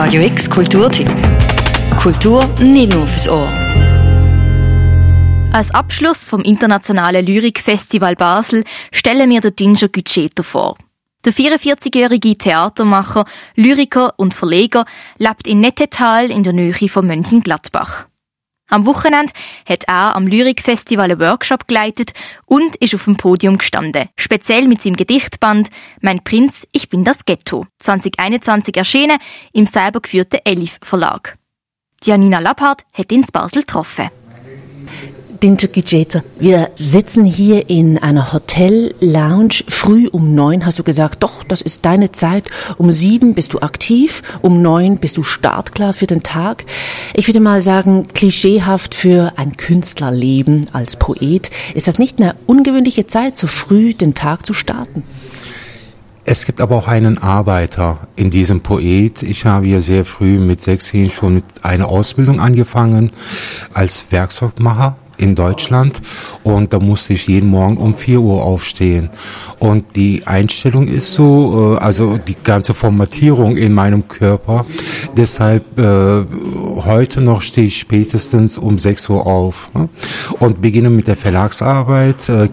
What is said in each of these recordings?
Radio X Kulturtipp. Kultur nicht nur fürs Ohr. Als Abschluss vom Internationalen Lyrikfestival Basel stellen wir den Dinger Gütscheto vor. Der 44-jährige Theatermacher, Lyriker und Verleger lebt in Nettetal in der Nähe von Mönchengladbach. Am Wochenende hat er am Lyrikfestival einen Workshop geleitet und ist auf dem Podium gestanden. Speziell mit seinem Gedichtband Mein Prinz, ich bin das Ghetto. 2021 erschienen im selber geführten Elif Verlag. Janina Lappard hat ihn in Basel getroffen. Dinja Gijeta, wir sitzen hier in einer Hotel-Lounge. Früh um neun hast du gesagt, doch, das ist deine Zeit. Um sieben bist du aktiv, um neun bist du startklar für den Tag. Ich würde mal sagen, klischeehaft für ein Künstlerleben als Poet. Ist das nicht eine ungewöhnliche Zeit, so früh den Tag zu starten? Es gibt aber auch einen Arbeiter in diesem Poet. Ich habe hier sehr früh mit 16 schon mit einer Ausbildung angefangen als Werkzeugmacher in Deutschland und da musste ich jeden Morgen um 4 Uhr aufstehen. Und die Einstellung ist so, äh, also die ganze Formatierung in meinem Körper. Deshalb äh, heute noch stehe ich spätestens um 6 Uhr auf ne? und beginne mit der Verlagsarbeit. Äh,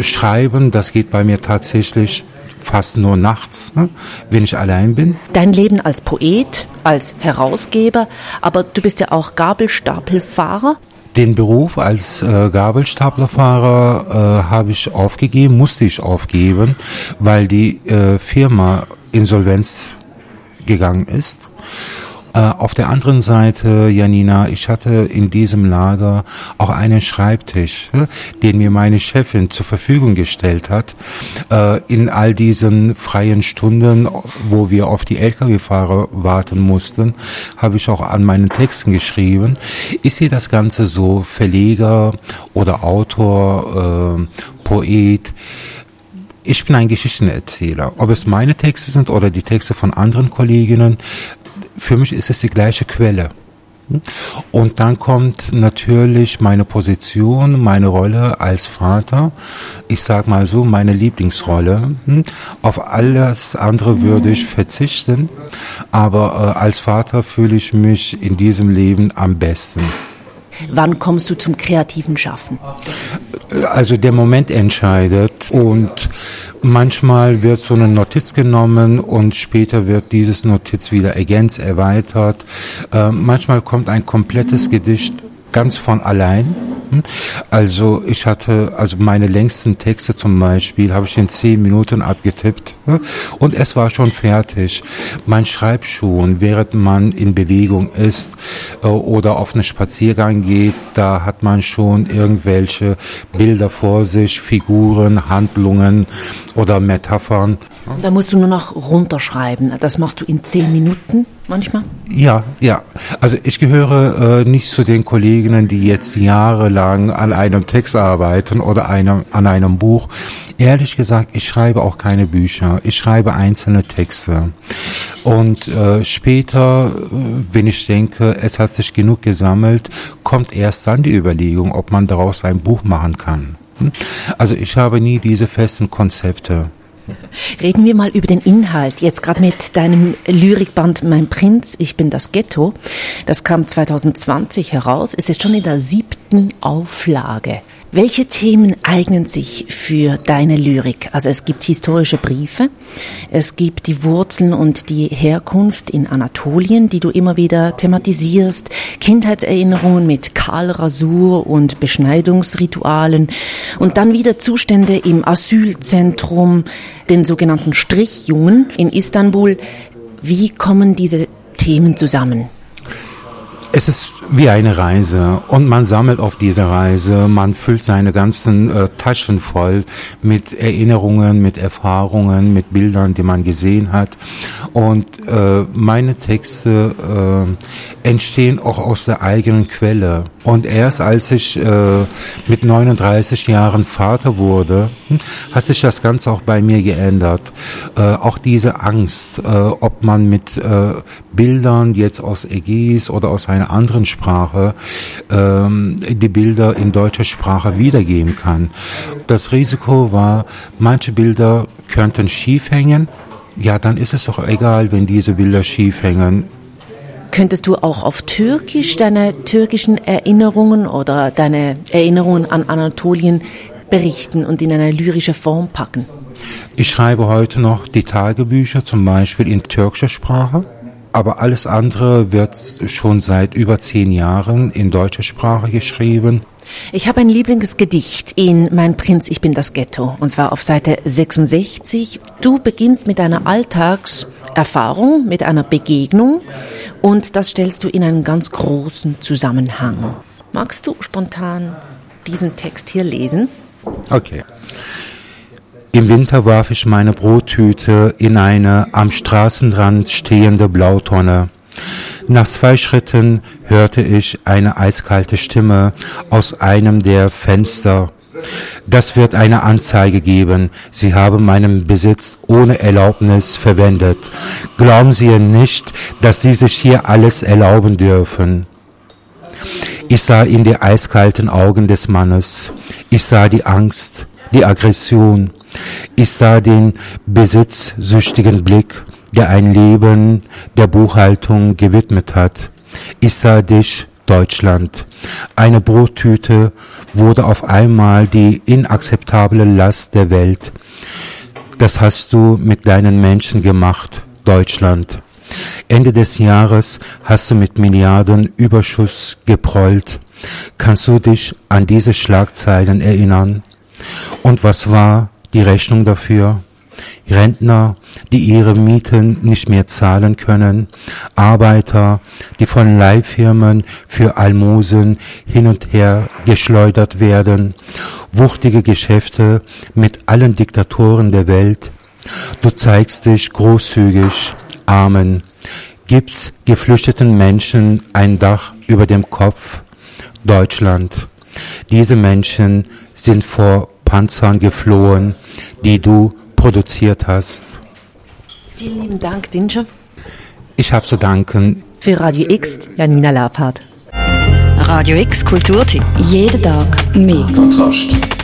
schreiben, das geht bei mir tatsächlich fast nur nachts, ne, wenn ich allein bin. Dein Leben als Poet, als Herausgeber, aber du bist ja auch Gabelstapelfahrer. Den Beruf als äh, Gabelstaplerfahrer äh, habe ich aufgegeben, musste ich aufgeben, weil die äh, Firma Insolvenz gegangen ist. Äh, auf der anderen Seite, Janina, ich hatte in diesem Lager auch einen Schreibtisch, äh, den mir meine Chefin zur Verfügung gestellt hat. Äh, in all diesen freien Stunden, wo wir auf die Lkw-Fahrer warten mussten, habe ich auch an meinen Texten geschrieben. Ist hier das Ganze so Verleger oder Autor, Poet? ich bin ein Geschichtenerzähler. Ob es meine Texte sind oder die Texte von anderen Kolleginnen, für mich ist es die gleiche Quelle. Und dann kommt natürlich meine Position, meine Rolle als Vater, ich sag mal so, meine Lieblingsrolle. Auf alles andere würde ich verzichten, aber äh, als Vater fühle ich mich in diesem Leben am besten. Wann kommst du zum kreativen Schaffen? Also der Moment entscheidet und manchmal wird so eine Notiz genommen und später wird dieses Notiz wieder ergänzt, erweitert. Äh, manchmal kommt ein komplettes Gedicht ganz von allein hm? Also ich hatte, also meine längsten Texte zum Beispiel, habe ich in zehn Minuten abgetippt ne? und es war schon fertig. Man schreibt schon, während man in Bewegung ist äh, oder auf einen Spaziergang geht, da hat man schon irgendwelche Bilder vor sich, Figuren, Handlungen oder Metaphern. Da musst du nur noch runterschreiben. Das machst du in zehn Minuten manchmal? Ja, ja. Also ich gehöre äh, nicht zu den Kolleginnen, die jetzt jahrelang an einem Text arbeiten oder einem, an einem Buch. Ehrlich gesagt, ich schreibe auch keine Bücher. Ich schreibe einzelne Texte. Und äh, später, äh, wenn ich denke, es hat sich genug gesammelt, kommt erst dann die Überlegung, ob man daraus ein Buch machen kann. Hm? Also ich habe nie diese festen Konzepte. Reden wir mal über den Inhalt. Jetzt gerade mit deinem Lyrikband Mein Prinz, ich bin das Ghetto. Das kam 2020 heraus. Es ist schon in der siebten Auflage. Welche Themen eignen sich für deine Lyrik? Also es gibt historische Briefe, es gibt die Wurzeln und die Herkunft in Anatolien, die du immer wieder thematisierst, Kindheitserinnerungen mit Kahlrasur und Beschneidungsritualen und dann wieder Zustände im Asylzentrum, den sogenannten Strichjungen in Istanbul. Wie kommen diese Themen zusammen? Es ist wie eine Reise und man sammelt auf diese Reise, man füllt seine ganzen äh, Taschen voll mit Erinnerungen, mit Erfahrungen, mit Bildern, die man gesehen hat. Und äh, meine Texte äh, entstehen auch aus der eigenen Quelle. Und erst als ich äh, mit 39 Jahren Vater wurde, hm, hat sich das Ganze auch bei mir geändert. Äh, auch diese Angst, äh, ob man mit äh, Bildern jetzt aus Ägäis oder aus einer anderen Sprache ähm, die Bilder in deutscher Sprache wiedergeben kann. Das Risiko war, manche Bilder könnten schief hängen. Ja, dann ist es doch egal, wenn diese Bilder schief hängen Könntest du auch auf Türkisch deine türkischen Erinnerungen oder deine Erinnerungen an Anatolien berichten und in eine lyrische Form packen? Ich schreibe heute noch die Tagebücher, zum Beispiel in türkischer Sprache. Aber alles andere wird schon seit über zehn Jahren in deutscher Sprache geschrieben. Ich habe ein Lieblingsgedicht in Mein Prinz, ich bin das Ghetto. Und zwar auf Seite 66. Du beginnst mit einer Alltagserfahrung, mit einer Begegnung und das stellst du in einen ganz großen Zusammenhang. Magst du spontan diesen Text hier lesen? Okay. Im Winter warf ich meine Brottüte in eine am Straßenrand stehende Blautonne. Nach zwei Schritten hörte ich eine eiskalte Stimme aus einem der Fenster. Das wird eine Anzeige geben. Sie haben meinen Besitz ohne Erlaubnis verwendet. Glauben Sie nicht, dass Sie sich hier alles erlauben dürfen. Ich sah in die eiskalten Augen des Mannes. Ich sah die Angst, die Aggression. Ich sah den besitzsüchtigen Blick, der ein Leben der Buchhaltung gewidmet hat. Ich sah dich, Deutschland. Eine Brottüte wurde auf einmal die inakzeptable Last der Welt. Das hast du mit deinen Menschen gemacht, Deutschland. Ende des Jahres hast du mit Milliarden Überschuss geprollt. Kannst du dich an diese Schlagzeilen erinnern? Und was war die Rechnung dafür? Rentner, die ihre Mieten nicht mehr zahlen können, Arbeiter, die von Leihfirmen für Almosen hin und her geschleudert werden, wuchtige Geschäfte mit allen Diktatoren der Welt. Du zeigst dich großzügig, Armen, gibt's geflüchteten Menschen ein Dach über dem Kopf. Deutschland. Diese Menschen sind vor Panzern geflohen, die du produziert hast. Vielen lieben Dank, Dinscher. Ich habe zu danken. Für Radio X, Janina Lapart. Radio X Kulturtipp. Jeden Tag mehr. Kontrast.